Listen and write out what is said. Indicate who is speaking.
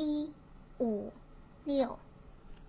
Speaker 1: 一五六。